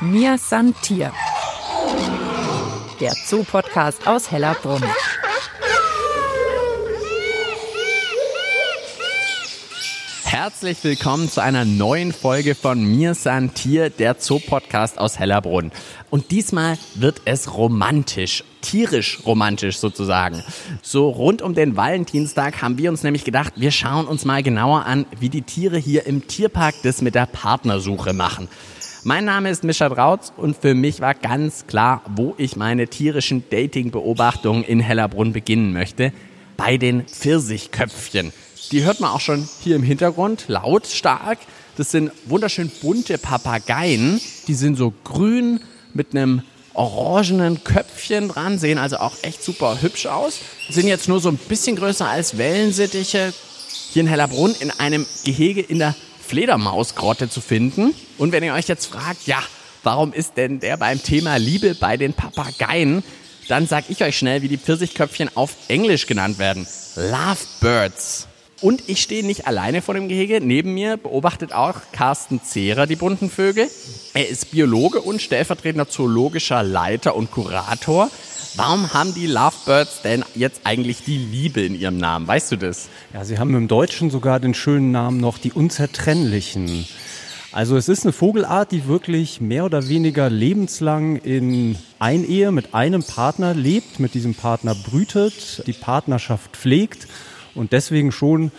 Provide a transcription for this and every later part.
Mir san Tier. Der Zoo-Podcast aus Hellerbrunn. Herzlich willkommen zu einer neuen Folge von Mir san Tier, der Zoo-Podcast aus Hellerbrunn. Und diesmal wird es romantisch, tierisch romantisch sozusagen. So rund um den Valentinstag haben wir uns nämlich gedacht, wir schauen uns mal genauer an, wie die Tiere hier im Tierpark das mit der Partnersuche machen. Mein Name ist Mischa Drautz und für mich war ganz klar, wo ich meine tierischen Dating-Beobachtungen in Hellerbrunn beginnen möchte. Bei den Pfirsichköpfchen. Die hört man auch schon hier im Hintergrund, lautstark. Das sind wunderschön bunte Papageien. Die sind so grün mit einem orangenen Köpfchen dran, sehen also auch echt super hübsch aus. Sind jetzt nur so ein bisschen größer als Wellensittiche. Hier in Hellerbrunn in einem Gehege in der Fledermausgrotte zu finden. Und wenn ihr euch jetzt fragt, ja, warum ist denn der beim Thema Liebe bei den Papageien, dann sag ich euch schnell, wie die Pfirsichköpfchen auf Englisch genannt werden. Lovebirds. Und ich stehe nicht alleine vor dem Gehege. Neben mir beobachtet auch Carsten Zehrer die bunten Vögel. Er ist Biologe und stellvertretender zoologischer Leiter und Kurator. Warum haben die Lovebirds denn jetzt eigentlich die Liebe in ihrem Namen? Weißt du das? Ja, sie haben im Deutschen sogar den schönen Namen noch die Unzertrennlichen. Also es ist eine Vogelart, die wirklich mehr oder weniger lebenslang in Einehe mit einem Partner lebt, mit diesem Partner brütet, die Partnerschaft pflegt und deswegen schon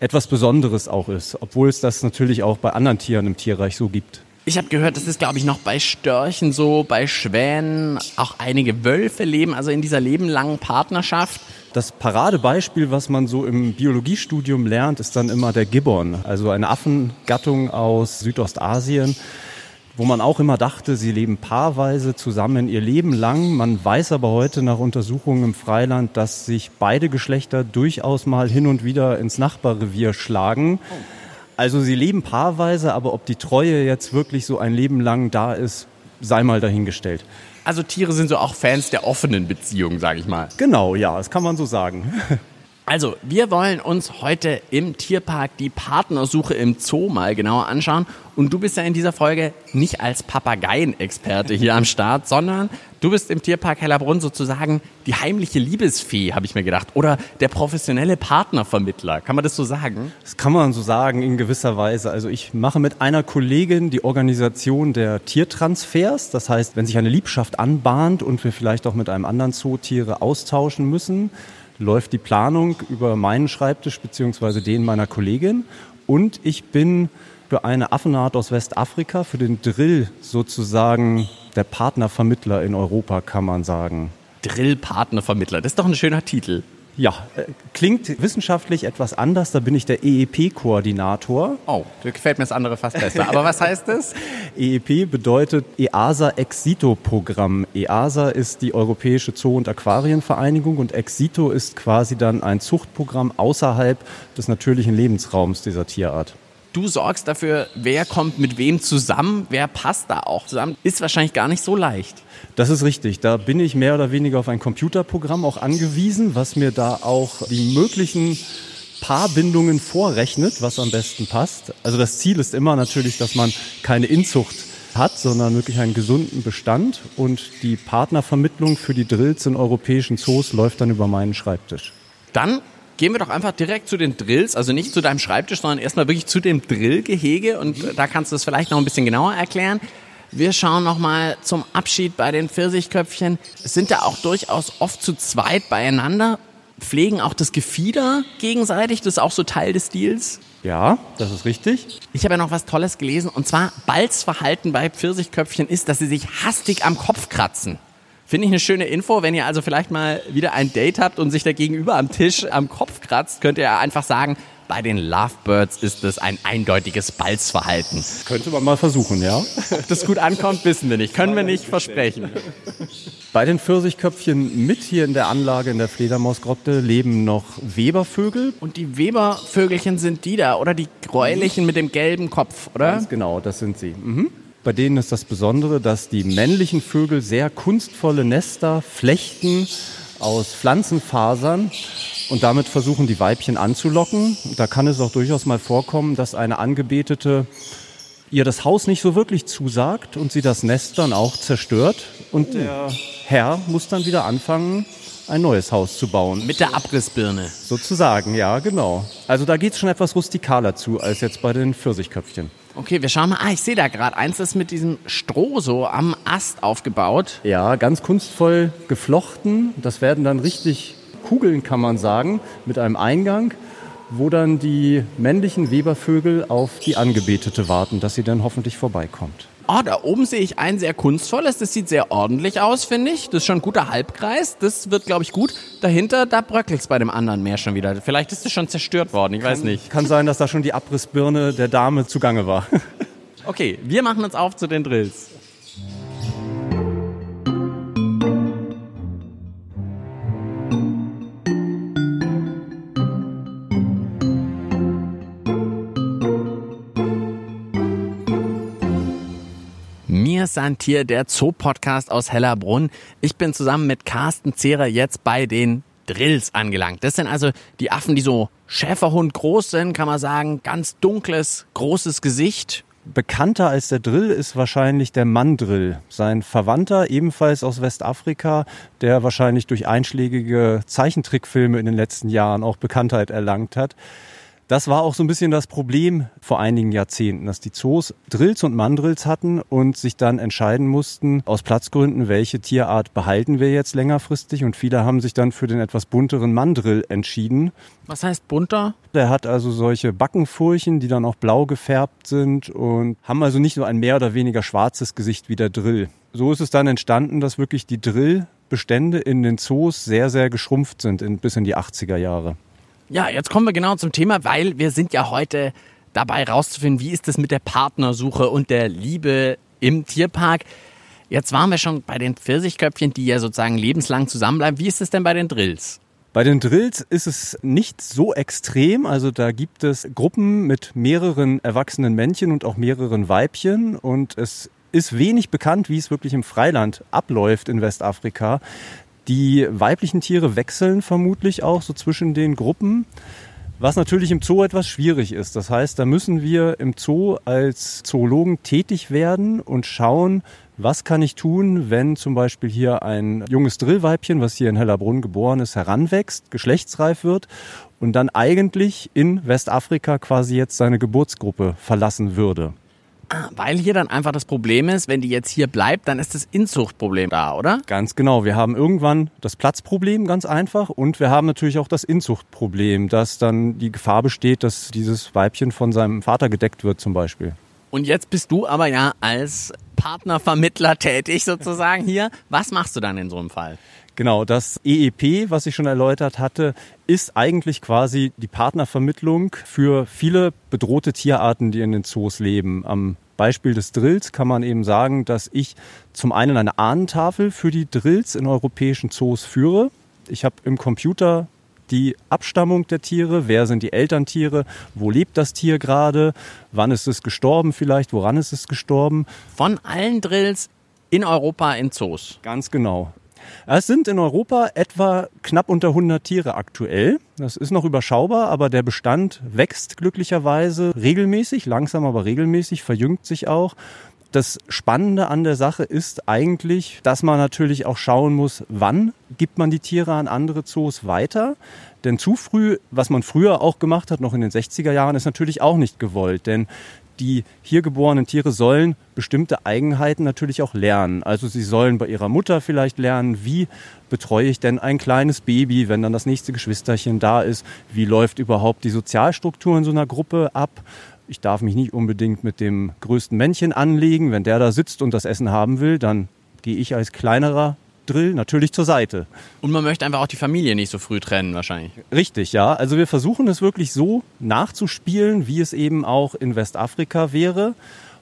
etwas Besonderes auch ist, obwohl es das natürlich auch bei anderen Tieren im Tierreich so gibt. Ich habe gehört, das ist, glaube ich, noch bei Störchen so, bei Schwänen, auch einige Wölfe leben, also in dieser lebenlangen Partnerschaft. Das Paradebeispiel, was man so im Biologiestudium lernt, ist dann immer der Gibbon, also eine Affengattung aus Südostasien, wo man auch immer dachte, sie leben paarweise zusammen ihr Leben lang. Man weiß aber heute nach Untersuchungen im Freiland, dass sich beide Geschlechter durchaus mal hin und wieder ins Nachbarrevier schlagen. Oh. Also sie leben paarweise, aber ob die Treue jetzt wirklich so ein Leben lang da ist, sei mal dahingestellt. Also Tiere sind so auch Fans der offenen Beziehung, sage ich mal. Genau, ja, das kann man so sagen. Also, wir wollen uns heute im Tierpark die Partnersuche im Zoo mal genauer anschauen. Und du bist ja in dieser Folge nicht als Papageienexperte hier am Start, sondern du bist im Tierpark Hellerbrunn sozusagen die heimliche Liebesfee, habe ich mir gedacht. Oder der professionelle Partnervermittler. Kann man das so sagen? Das kann man so sagen in gewisser Weise. Also ich mache mit einer Kollegin die Organisation der Tiertransfers. Das heißt, wenn sich eine Liebschaft anbahnt und wir vielleicht auch mit einem anderen Zoo Tiere austauschen müssen, läuft die Planung über meinen Schreibtisch beziehungsweise den meiner Kollegin. Und ich bin für eine Affenart aus Westafrika, für den Drill sozusagen der Partnervermittler in Europa, kann man sagen. Drill-Partnervermittler, das ist doch ein schöner Titel. Ja, äh, klingt wissenschaftlich etwas anders. Da bin ich der EEP-Koordinator. Oh, da gefällt mir das andere fast besser. Aber was heißt das? EEP bedeutet EASA Exito-Programm. EASA ist die Europäische Zoo- und Aquarienvereinigung und Exito ist quasi dann ein Zuchtprogramm außerhalb des natürlichen Lebensraums dieser Tierart du sorgst dafür, wer kommt mit wem zusammen, wer passt da auch zusammen, ist wahrscheinlich gar nicht so leicht. Das ist richtig. Da bin ich mehr oder weniger auf ein Computerprogramm auch angewiesen, was mir da auch die möglichen Paarbindungen vorrechnet, was am besten passt. Also das Ziel ist immer natürlich, dass man keine Inzucht hat, sondern wirklich einen gesunden Bestand. Und die Partnervermittlung für die Drills in europäischen Zoos läuft dann über meinen Schreibtisch. Dann gehen wir doch einfach direkt zu den Drills, also nicht zu deinem Schreibtisch, sondern erstmal wirklich zu dem Drillgehege und da kannst du es vielleicht noch ein bisschen genauer erklären. Wir schauen nochmal zum Abschied bei den Pfirsichköpfchen. Sind da auch durchaus oft zu zweit beieinander, pflegen auch das Gefieder gegenseitig, das ist auch so Teil des Stils. Ja, das ist richtig. Ich habe ja noch was Tolles gelesen und zwar Balzverhalten bei Pfirsichköpfchen ist, dass sie sich hastig am Kopf kratzen. Finde ich eine schöne Info. Wenn ihr also vielleicht mal wieder ein Date habt und sich der Gegenüber am Tisch am Kopf kratzt, könnt ihr einfach sagen, bei den Lovebirds ist es ein eindeutiges Balzverhalten. Könnte man mal versuchen, ja. Ob das gut ankommt, wissen wir nicht. Können wir nicht versprechen. Bei den Pfirsichköpfchen mit hier in der Anlage in der Fledermausgrotte leben noch Webervögel. Und die Webervögelchen sind die da, oder die gräulichen mit dem gelben Kopf, oder? Ganz genau, das sind sie. Mhm. Bei denen ist das Besondere, dass die männlichen Vögel sehr kunstvolle Nester flechten aus Pflanzenfasern und damit versuchen, die Weibchen anzulocken. Da kann es auch durchaus mal vorkommen, dass eine Angebetete ihr das Haus nicht so wirklich zusagt und sie das Nest dann auch zerstört. Und der Herr muss dann wieder anfangen, ein neues Haus zu bauen. Mit der Abrissbirne. Sozusagen, ja, genau. Also da geht es schon etwas rustikaler zu als jetzt bei den Pfirsichköpfchen. Okay, wir schauen mal. Ah, ich sehe da gerade eins, das ist mit diesem Stroh so am Ast aufgebaut. Ja, ganz kunstvoll geflochten. Das werden dann richtig Kugeln, kann man sagen, mit einem Eingang, wo dann die männlichen Webervögel auf die Angebetete warten, dass sie dann hoffentlich vorbeikommt. Oh, da oben sehe ich ein sehr kunstvolles. Das sieht sehr ordentlich aus, finde ich. Das ist schon ein guter Halbkreis. Das wird, glaube ich, gut. Dahinter, da bröckelt es bei dem anderen Meer schon wieder. Vielleicht ist es schon zerstört worden, ich kann, weiß nicht. Kann sein, dass da schon die Abrissbirne der Dame zugange war. okay, wir machen uns auf zu den Drills. Mir Santier, der Zoo-Podcast aus Hellerbrunn. Ich bin zusammen mit Carsten Zehrer jetzt bei den Drills angelangt. Das sind also die Affen, die so Schäferhund groß sind, kann man sagen. Ganz dunkles, großes Gesicht. Bekannter als der Drill ist wahrscheinlich der Mandrill. Sein Verwandter, ebenfalls aus Westafrika, der wahrscheinlich durch einschlägige Zeichentrickfilme in den letzten Jahren auch Bekanntheit erlangt hat. Das war auch so ein bisschen das Problem vor einigen Jahrzehnten, dass die Zoos Drills und Mandrills hatten und sich dann entscheiden mussten, aus Platzgründen, welche Tierart behalten wir jetzt längerfristig. Und viele haben sich dann für den etwas bunteren Mandrill entschieden. Was heißt bunter? Der hat also solche Backenfurchen, die dann auch blau gefärbt sind und haben also nicht nur ein mehr oder weniger schwarzes Gesicht wie der Drill. So ist es dann entstanden, dass wirklich die Drillbestände in den Zoos sehr, sehr geschrumpft sind in, bis in die 80er Jahre. Ja, jetzt kommen wir genau zum Thema, weil wir sind ja heute dabei rauszufinden, wie ist es mit der Partnersuche und der Liebe im Tierpark. Jetzt waren wir schon bei den Pfirsichköpfchen, die ja sozusagen lebenslang zusammenbleiben. Wie ist es denn bei den Drills? Bei den Drills ist es nicht so extrem. Also da gibt es Gruppen mit mehreren erwachsenen Männchen und auch mehreren Weibchen. Und es ist wenig bekannt, wie es wirklich im Freiland abläuft in Westafrika. Die weiblichen Tiere wechseln vermutlich auch so zwischen den Gruppen, was natürlich im Zoo etwas schwierig ist. Das heißt, da müssen wir im Zoo als Zoologen tätig werden und schauen, was kann ich tun, wenn zum Beispiel hier ein junges Drillweibchen, was hier in Hellerbrunn geboren ist, heranwächst, geschlechtsreif wird und dann eigentlich in Westafrika quasi jetzt seine Geburtsgruppe verlassen würde. Weil hier dann einfach das Problem ist, wenn die jetzt hier bleibt, dann ist das Inzuchtproblem da, oder? Ganz genau. Wir haben irgendwann das Platzproblem ganz einfach und wir haben natürlich auch das Inzuchtproblem, dass dann die Gefahr besteht, dass dieses Weibchen von seinem Vater gedeckt wird zum Beispiel. Und jetzt bist du aber ja als Partnervermittler tätig sozusagen hier. Was machst du dann in so einem Fall? Genau, das EEP, was ich schon erläutert hatte, ist eigentlich quasi die Partnervermittlung für viele bedrohte Tierarten, die in den Zoos leben. Am Beispiel des Drills kann man eben sagen, dass ich zum einen eine Ahnentafel für die Drills in europäischen Zoos führe. Ich habe im Computer die Abstammung der Tiere, wer sind die Elterntiere, wo lebt das Tier gerade, wann ist es gestorben vielleicht, woran ist es gestorben. Von allen Drills in Europa in Zoos. Ganz genau. Es sind in Europa etwa knapp unter 100 Tiere aktuell. Das ist noch überschaubar, aber der Bestand wächst glücklicherweise regelmäßig, langsam aber regelmäßig, verjüngt sich auch. Das Spannende an der Sache ist eigentlich, dass man natürlich auch schauen muss, wann gibt man die Tiere an andere Zoos weiter. Denn zu früh, was man früher auch gemacht hat, noch in den 60er Jahren, ist natürlich auch nicht gewollt. Denn die hier geborenen Tiere sollen bestimmte Eigenheiten natürlich auch lernen. Also sie sollen bei ihrer Mutter vielleicht lernen, wie betreue ich denn ein kleines Baby, wenn dann das nächste Geschwisterchen da ist, wie läuft überhaupt die Sozialstruktur in so einer Gruppe ab. Ich darf mich nicht unbedingt mit dem größten Männchen anlegen. Wenn der da sitzt und das Essen haben will, dann gehe ich als kleinerer Drill natürlich zur Seite. Und man möchte einfach auch die Familie nicht so früh trennen, wahrscheinlich. Richtig, ja. Also wir versuchen es wirklich so nachzuspielen, wie es eben auch in Westafrika wäre.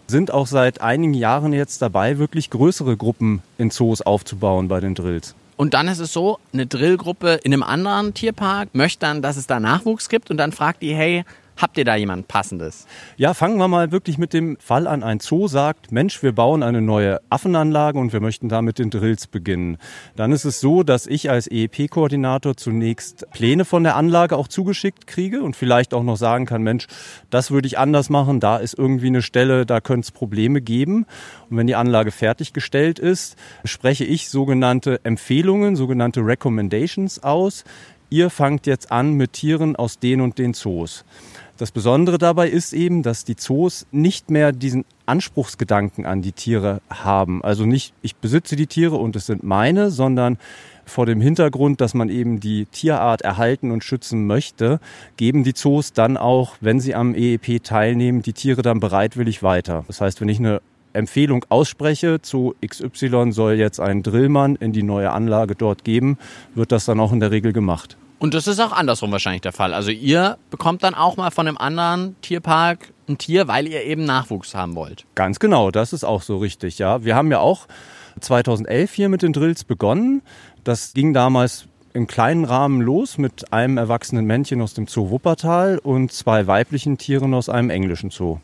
Sind auch seit einigen Jahren jetzt dabei, wirklich größere Gruppen in Zoos aufzubauen bei den Drills. Und dann ist es so, eine Drillgruppe in einem anderen Tierpark möchte dann, dass es da Nachwuchs gibt und dann fragt die, hey, Habt ihr da jemand Passendes? Ja, fangen wir mal wirklich mit dem Fall an. Ein Zoo sagt, Mensch, wir bauen eine neue Affenanlage und wir möchten da mit den Drills beginnen. Dann ist es so, dass ich als EEP-Koordinator zunächst Pläne von der Anlage auch zugeschickt kriege und vielleicht auch noch sagen kann, Mensch, das würde ich anders machen, da ist irgendwie eine Stelle, da könnte es Probleme geben. Und wenn die Anlage fertiggestellt ist, spreche ich sogenannte Empfehlungen, sogenannte Recommendations aus. Ihr fangt jetzt an mit Tieren aus den und den Zoos. Das Besondere dabei ist eben, dass die Zoos nicht mehr diesen Anspruchsgedanken an die Tiere haben. Also nicht, ich besitze die Tiere und es sind meine, sondern vor dem Hintergrund, dass man eben die Tierart erhalten und schützen möchte, geben die Zoos dann auch, wenn sie am EEP teilnehmen, die Tiere dann bereitwillig weiter. Das heißt, wenn ich eine Empfehlung ausspreche, zu XY soll jetzt ein Drillmann in die neue Anlage dort geben, wird das dann auch in der Regel gemacht. Und das ist auch andersrum wahrscheinlich der Fall. Also ihr bekommt dann auch mal von einem anderen Tierpark ein Tier, weil ihr eben Nachwuchs haben wollt. Ganz genau, das ist auch so richtig, ja. Wir haben ja auch 2011 hier mit den Drills begonnen. Das ging damals im kleinen Rahmen los mit einem erwachsenen Männchen aus dem Zoo Wuppertal und zwei weiblichen Tieren aus einem englischen Zoo.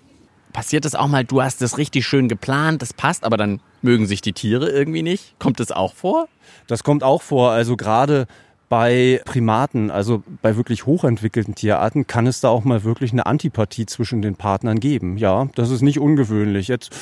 Passiert das auch mal, du hast das richtig schön geplant, das passt, aber dann mögen sich die Tiere irgendwie nicht? Kommt das auch vor? Das kommt auch vor. Also gerade bei Primaten, also bei wirklich hochentwickelten Tierarten, kann es da auch mal wirklich eine Antipathie zwischen den Partnern geben. Ja, das ist nicht ungewöhnlich. Jetzt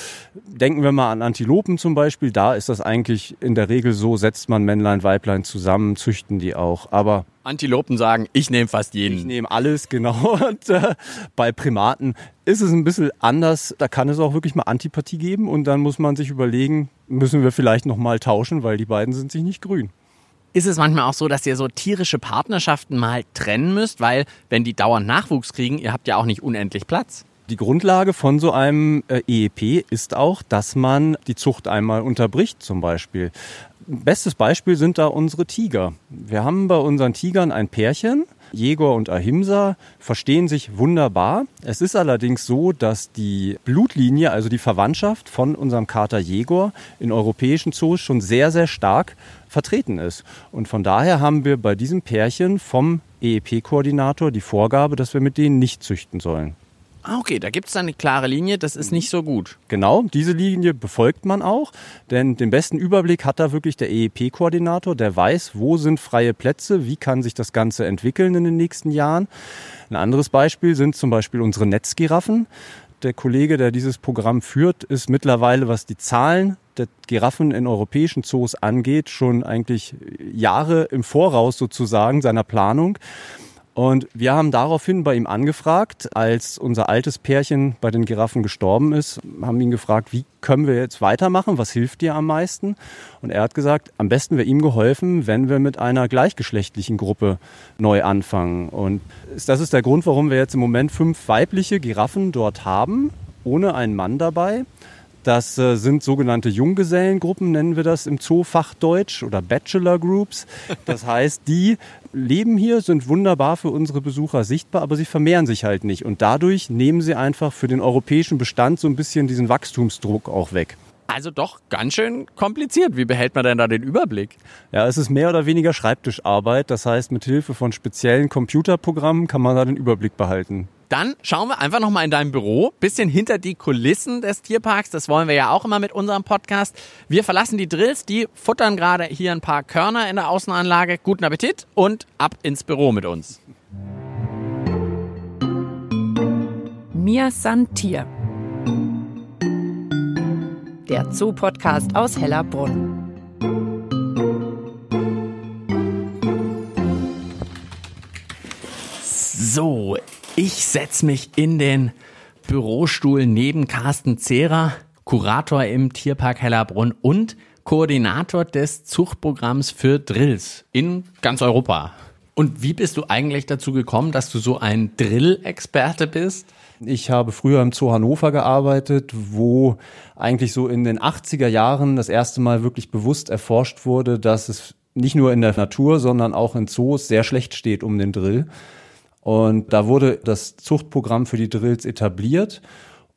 denken wir mal an Antilopen zum Beispiel. Da ist das eigentlich in der Regel so, setzt man Männlein, Weiblein zusammen, züchten die auch. Aber Antilopen sagen, ich nehme fast jeden. Ich nehme alles, genau. Und äh, bei Primaten ist es ein bisschen anders. Da kann es auch wirklich mal Antipathie geben und dann muss man sich überlegen, müssen wir vielleicht noch mal tauschen, weil die beiden sind sich nicht grün ist es manchmal auch so, dass ihr so tierische Partnerschaften mal trennen müsst, weil wenn die dauernd Nachwuchs kriegen, ihr habt ja auch nicht unendlich Platz. Die Grundlage von so einem äh, EEP ist auch, dass man die Zucht einmal unterbricht zum Beispiel. Bestes Beispiel sind da unsere Tiger. Wir haben bei unseren Tigern ein Pärchen, Jegor und Ahimsa verstehen sich wunderbar. Es ist allerdings so, dass die Blutlinie, also die Verwandtschaft von unserem Kater Jegor in europäischen Zoos schon sehr, sehr stark vertreten ist. Und von daher haben wir bei diesem Pärchen vom EEP-Koordinator die Vorgabe, dass wir mit denen nicht züchten sollen. Ah, okay, da gibt es eine klare Linie, das ist nicht so gut. Genau, diese Linie befolgt man auch, denn den besten Überblick hat da wirklich der EEP-Koordinator, der weiß, wo sind freie Plätze, wie kann sich das Ganze entwickeln in den nächsten Jahren. Ein anderes Beispiel sind zum Beispiel unsere Netzgiraffen. Der Kollege, der dieses Programm führt, ist mittlerweile, was die Zahlen der Giraffen in europäischen Zoos angeht, schon eigentlich Jahre im Voraus sozusagen seiner Planung. Und wir haben daraufhin bei ihm angefragt, als unser altes Pärchen bei den Giraffen gestorben ist, haben ihn gefragt, wie können wir jetzt weitermachen, was hilft dir am meisten? Und er hat gesagt, am besten wäre ihm geholfen, wenn wir mit einer gleichgeschlechtlichen Gruppe neu anfangen. Und das ist der Grund, warum wir jetzt im Moment fünf weibliche Giraffen dort haben, ohne einen Mann dabei. Das äh, sind sogenannte Junggesellengruppen, nennen wir das im Zoofachdeutsch oder Bachelor Groups. Das heißt, die leben hier, sind wunderbar für unsere Besucher sichtbar, aber sie vermehren sich halt nicht. Und dadurch nehmen sie einfach für den europäischen Bestand so ein bisschen diesen Wachstumsdruck auch weg. Also doch ganz schön kompliziert. Wie behält man denn da den Überblick? Ja, es ist mehr oder weniger Schreibtischarbeit. Das heißt, mit Hilfe von speziellen Computerprogrammen kann man da den Überblick behalten. Dann schauen wir einfach nochmal in deinem Büro, bisschen hinter die Kulissen des Tierparks. Das wollen wir ja auch immer mit unserem Podcast. Wir verlassen die Drills, die futtern gerade hier ein paar Körner in der Außenanlage. Guten Appetit und ab ins Büro mit uns. Mir san Tier. Der Zoo-Podcast aus Hellerbrunn. So, ich setze mich in den Bürostuhl neben Carsten Zehrer, Kurator im Tierpark Hellerbrunn und Koordinator des Zuchtprogramms für Drills in ganz Europa. Und wie bist du eigentlich dazu gekommen, dass du so ein Drill-Experte bist? Ich habe früher im Zoo Hannover gearbeitet, wo eigentlich so in den 80er Jahren das erste Mal wirklich bewusst erforscht wurde, dass es nicht nur in der Natur, sondern auch in Zoos sehr schlecht steht um den Drill. Und da wurde das Zuchtprogramm für die Drills etabliert.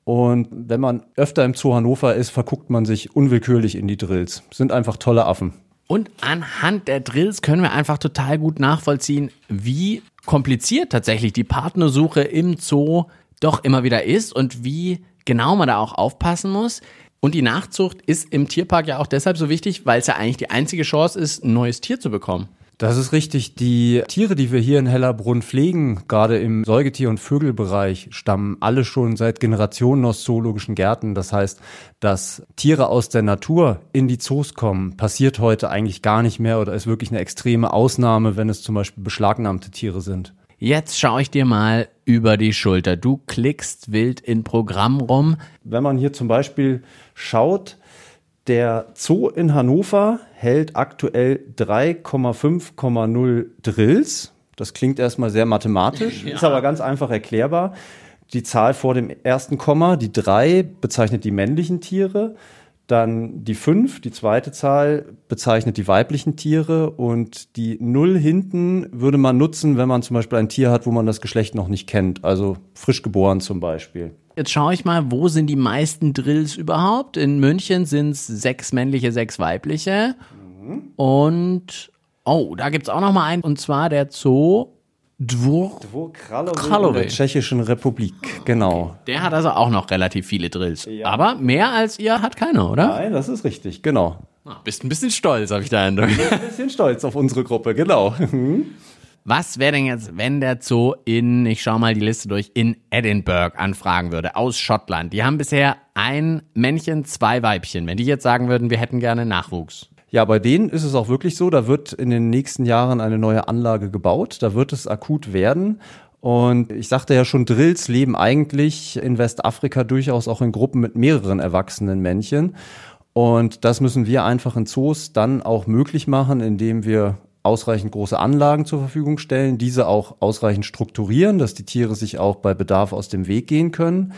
Und wenn man öfter im Zoo Hannover ist, verguckt man sich unwillkürlich in die Drills. Sind einfach tolle Affen. Und anhand der Drills können wir einfach total gut nachvollziehen, wie kompliziert tatsächlich die Partnersuche im Zoo doch immer wieder ist und wie genau man da auch aufpassen muss. Und die Nachzucht ist im Tierpark ja auch deshalb so wichtig, weil es ja eigentlich die einzige Chance ist, ein neues Tier zu bekommen. Das ist richtig. Die Tiere, die wir hier in Hellerbrunn pflegen, gerade im Säugetier- und Vögelbereich, stammen alle schon seit Generationen aus zoologischen Gärten. Das heißt, dass Tiere aus der Natur in die Zoos kommen, passiert heute eigentlich gar nicht mehr oder ist wirklich eine extreme Ausnahme, wenn es zum Beispiel beschlagnahmte Tiere sind. Jetzt schaue ich dir mal über die Schulter. Du klickst wild in Programm rum. Wenn man hier zum Beispiel schaut, der Zoo in Hannover hält aktuell 3,5,0 Drills. Das klingt erstmal sehr mathematisch, ja. ist aber ganz einfach erklärbar. Die Zahl vor dem ersten Komma, die 3, bezeichnet die männlichen Tiere. Dann die 5, die zweite Zahl, bezeichnet die weiblichen Tiere. Und die 0 hinten würde man nutzen, wenn man zum Beispiel ein Tier hat, wo man das Geschlecht noch nicht kennt. Also frisch geboren zum Beispiel. Jetzt schaue ich mal, wo sind die meisten Drills überhaupt? In München sind es sechs männliche, sechs weibliche. Mhm. Und, oh, da gibt es auch noch mal einen, und zwar der Zoo Dvor, Dvor Kralowy in der Tschechischen Republik, genau. Okay. Der hat also auch noch relativ viele Drills. Ja. Aber mehr als ihr hat keiner, oder? Nein, das ist richtig, genau. Ah, bist ein bisschen stolz, habe ich da Eindruck. Ein bisschen stolz auf unsere Gruppe, genau. Was wäre denn jetzt, wenn der Zoo in, ich schau mal die Liste durch, in Edinburgh anfragen würde, aus Schottland? Die haben bisher ein Männchen, zwei Weibchen. Wenn die jetzt sagen würden, wir hätten gerne Nachwuchs. Ja, bei denen ist es auch wirklich so, da wird in den nächsten Jahren eine neue Anlage gebaut, da wird es akut werden. Und ich sagte ja schon, Drills leben eigentlich in Westafrika durchaus auch in Gruppen mit mehreren erwachsenen Männchen. Und das müssen wir einfach in Zoos dann auch möglich machen, indem wir ausreichend große Anlagen zur Verfügung stellen, diese auch ausreichend strukturieren, dass die Tiere sich auch bei Bedarf aus dem Weg gehen können.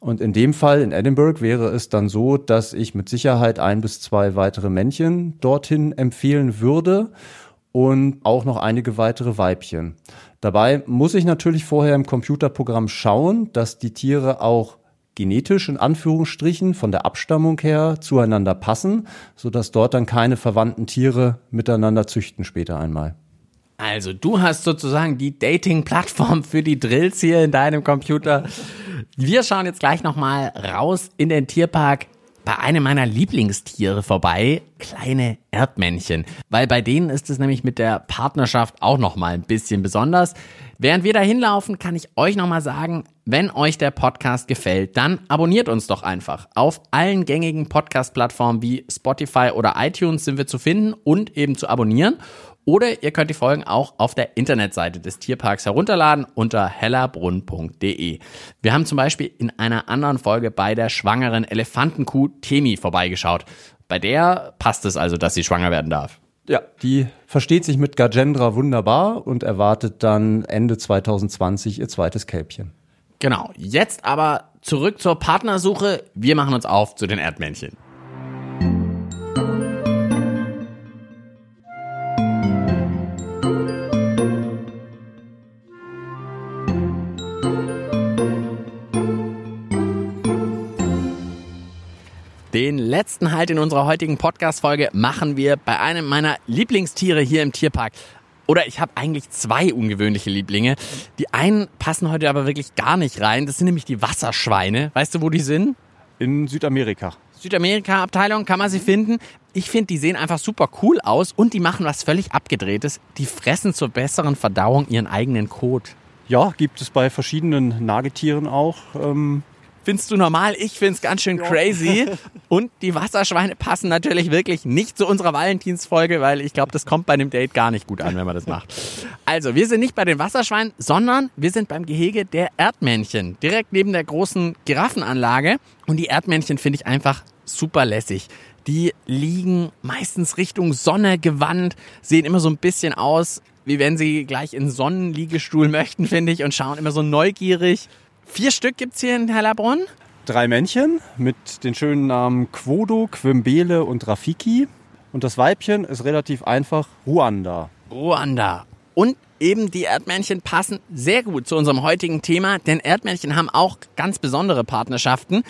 Und in dem Fall in Edinburgh wäre es dann so, dass ich mit Sicherheit ein bis zwei weitere Männchen dorthin empfehlen würde und auch noch einige weitere Weibchen. Dabei muss ich natürlich vorher im Computerprogramm schauen, dass die Tiere auch genetisch in Anführungsstrichen von der Abstammung her zueinander passen, sodass dort dann keine verwandten Tiere miteinander züchten später einmal. Also, du hast sozusagen die Dating-Plattform für die Drills hier in deinem Computer. Wir schauen jetzt gleich nochmal raus in den Tierpark bei einem meiner Lieblingstiere vorbei, kleine Erdmännchen. Weil bei denen ist es nämlich mit der Partnerschaft auch nochmal ein bisschen besonders. Während wir da hinlaufen, kann ich euch nochmal sagen, wenn euch der Podcast gefällt, dann abonniert uns doch einfach. Auf allen gängigen Podcast-Plattformen wie Spotify oder iTunes sind wir zu finden und eben zu abonnieren. Oder ihr könnt die Folgen auch auf der Internetseite des Tierparks herunterladen unter hellerbrunn.de. Wir haben zum Beispiel in einer anderen Folge bei der schwangeren Elefantenkuh Temi vorbeigeschaut. Bei der passt es also, dass sie schwanger werden darf. Ja, die versteht sich mit Gajendra wunderbar und erwartet dann Ende 2020 ihr zweites Kälbchen. Genau. Jetzt aber zurück zur Partnersuche. Wir machen uns auf zu den Erdmännchen. Den letzten Halt in unserer heutigen Podcast-Folge machen wir bei einem meiner Lieblingstiere hier im Tierpark. Oder ich habe eigentlich zwei ungewöhnliche Lieblinge. Die einen passen heute aber wirklich gar nicht rein. Das sind nämlich die Wasserschweine. Weißt du, wo die sind? In Südamerika. Südamerika-Abteilung kann man sie finden. Ich finde, die sehen einfach super cool aus und die machen was völlig abgedrehtes. Die fressen zur besseren Verdauung ihren eigenen Kot. Ja, gibt es bei verschiedenen Nagetieren auch. Ähm, Findest du normal? Ich find's ganz schön crazy. Und die Wasserschweine passen natürlich wirklich nicht zu unserer Valentinsfolge, weil ich glaube, das kommt bei einem Date gar nicht gut an, wenn man das macht. Also, wir sind nicht bei den Wasserschweinen, sondern wir sind beim Gehege der Erdmännchen. Direkt neben der großen Giraffenanlage. Und die Erdmännchen finde ich einfach super lässig. Die liegen meistens Richtung Sonne gewandt, sehen immer so ein bisschen aus, wie wenn sie gleich in Sonnenliegestuhl möchten, finde ich, und schauen immer so neugierig. Vier Stück gibt es hier in Hellerbrunn. Drei Männchen mit den schönen Namen Quodo, Quimbele und Rafiki. Und das Weibchen ist relativ einfach Ruanda. Ruanda. Und eben die Erdmännchen passen sehr gut zu unserem heutigen Thema, denn Erdmännchen haben auch ganz besondere Partnerschaften.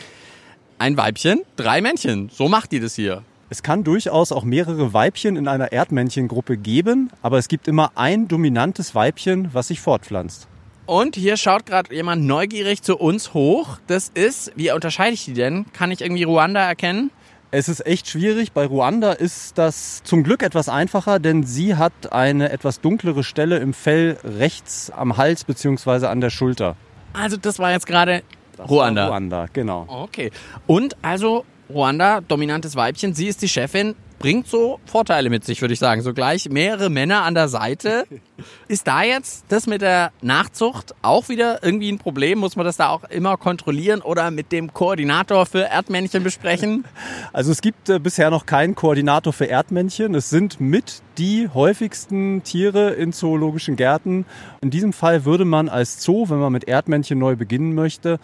Ein Weibchen, drei Männchen. So macht die das hier. Es kann durchaus auch mehrere Weibchen in einer Erdmännchengruppe geben, aber es gibt immer ein dominantes Weibchen, was sich fortpflanzt. Und hier schaut gerade jemand neugierig zu uns hoch. Das ist, wie unterscheide ich die denn? Kann ich irgendwie Ruanda erkennen? Es ist echt schwierig. Bei Ruanda ist das zum Glück etwas einfacher, denn sie hat eine etwas dunklere Stelle im Fell rechts am Hals bzw. an der Schulter. Also das war jetzt gerade Ruanda. Ruanda, genau. Okay. Und also Ruanda, dominantes Weibchen, sie ist die Chefin, bringt so Vorteile mit sich, würde ich sagen. So gleich mehrere Männer an der Seite. Ist da jetzt das mit der Nachzucht auch wieder irgendwie ein Problem? Muss man das da auch immer kontrollieren oder mit dem Koordinator für Erdmännchen besprechen? Also es gibt äh, bisher noch keinen Koordinator für Erdmännchen. Es sind mit die häufigsten Tiere in zoologischen Gärten. In diesem Fall würde man als Zoo, wenn man mit Erdmännchen neu beginnen möchte,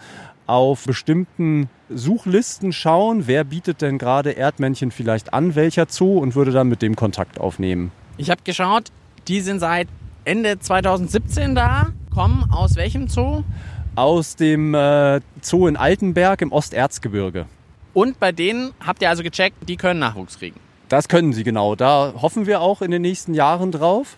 auf bestimmten Suchlisten schauen, wer bietet denn gerade Erdmännchen vielleicht an, welcher Zoo und würde dann mit dem Kontakt aufnehmen. Ich habe geschaut, die sind seit Ende 2017 da, kommen aus welchem Zoo? Aus dem äh, Zoo in Altenberg im Osterzgebirge. Und bei denen habt ihr also gecheckt, die können Nachwuchs kriegen. Das können sie genau. Da hoffen wir auch in den nächsten Jahren drauf.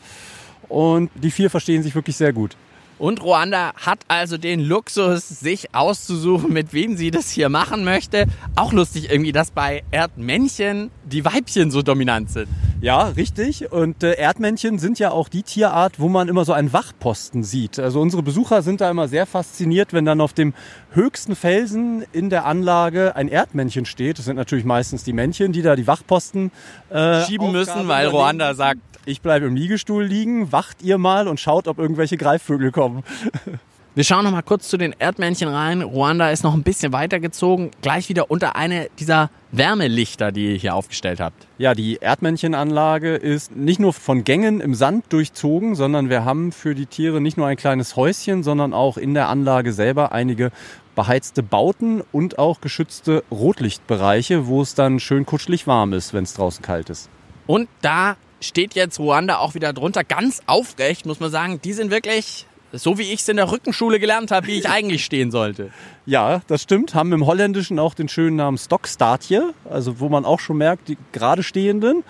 Und die vier verstehen sich wirklich sehr gut. Und Ruanda hat also den Luxus, sich auszusuchen, mit wem sie das hier machen möchte. Auch lustig irgendwie, dass bei Erdmännchen die Weibchen so dominant sind. Ja, richtig. Und äh, Erdmännchen sind ja auch die Tierart, wo man immer so einen Wachposten sieht. Also unsere Besucher sind da immer sehr fasziniert, wenn dann auf dem höchsten Felsen in der Anlage ein Erdmännchen steht. Das sind natürlich meistens die Männchen, die da die Wachposten äh, schieben müssen, weil Ruanda sagt, ich bleibe im Liegestuhl liegen, wacht ihr mal und schaut, ob irgendwelche Greifvögel kommen. Wir schauen noch mal kurz zu den Erdmännchen rein. Ruanda ist noch ein bisschen weitergezogen, gleich wieder unter eine dieser Wärmelichter, die ihr hier aufgestellt habt. Ja, die Erdmännchenanlage ist nicht nur von Gängen im Sand durchzogen, sondern wir haben für die Tiere nicht nur ein kleines Häuschen, sondern auch in der Anlage selber einige beheizte Bauten und auch geschützte Rotlichtbereiche, wo es dann schön kuschelig warm ist, wenn es draußen kalt ist. Und da steht jetzt Ruanda auch wieder drunter, ganz aufrecht, muss man sagen. Die sind wirklich so, wie ich es in der Rückenschule gelernt habe, wie ich eigentlich stehen sollte. Ja, das stimmt. Haben im Holländischen auch den schönen Namen Stockstaatje, also wo man auch schon merkt, die gerade Stehenden.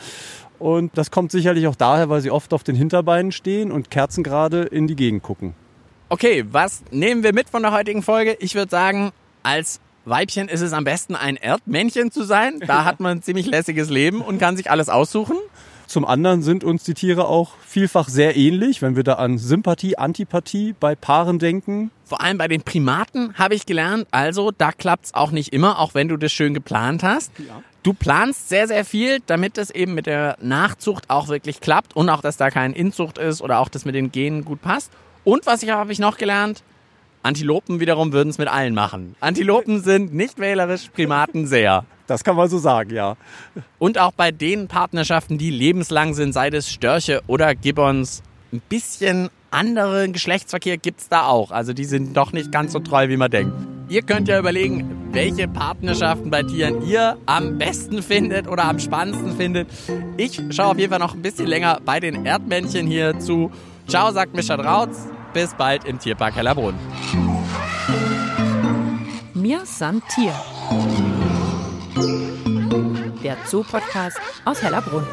Und das kommt sicherlich auch daher, weil sie oft auf den Hinterbeinen stehen und kerzengerade in die Gegend gucken. Okay, was nehmen wir mit von der heutigen Folge? Ich würde sagen, als Weibchen ist es am besten, ein Erdmännchen zu sein. Da hat man ein ziemlich lässiges Leben und kann sich alles aussuchen. Zum anderen sind uns die Tiere auch vielfach sehr ähnlich, wenn wir da an Sympathie, Antipathie bei Paaren denken. Vor allem bei den Primaten habe ich gelernt, also da klappt es auch nicht immer, auch wenn du das schön geplant hast. Ja. Du planst sehr, sehr viel, damit es eben mit der Nachzucht auch wirklich klappt und auch, dass da kein Inzucht ist oder auch, dass mit den Genen gut passt. Und was ich habe ich noch gelernt? Antilopen wiederum würden es mit allen machen. Antilopen sind nicht wählerisch, Primaten sehr. Das kann man so sagen, ja. Und auch bei den Partnerschaften, die lebenslang sind, sei es Störche oder Gibbons, ein bisschen anderen Geschlechtsverkehr gibt es da auch. Also die sind doch nicht ganz so treu, wie man denkt. Ihr könnt ja überlegen, welche Partnerschaften bei Tieren ihr am besten findet oder am spannendsten findet. Ich schaue auf jeden Fall noch ein bisschen länger bei den Erdmännchen hier zu. Ciao, sagt Mischa Drautz. Bis bald im Tierpark Hellerbrunn. Mir san Tier der Zoo-Podcast aus Hellerbrunn.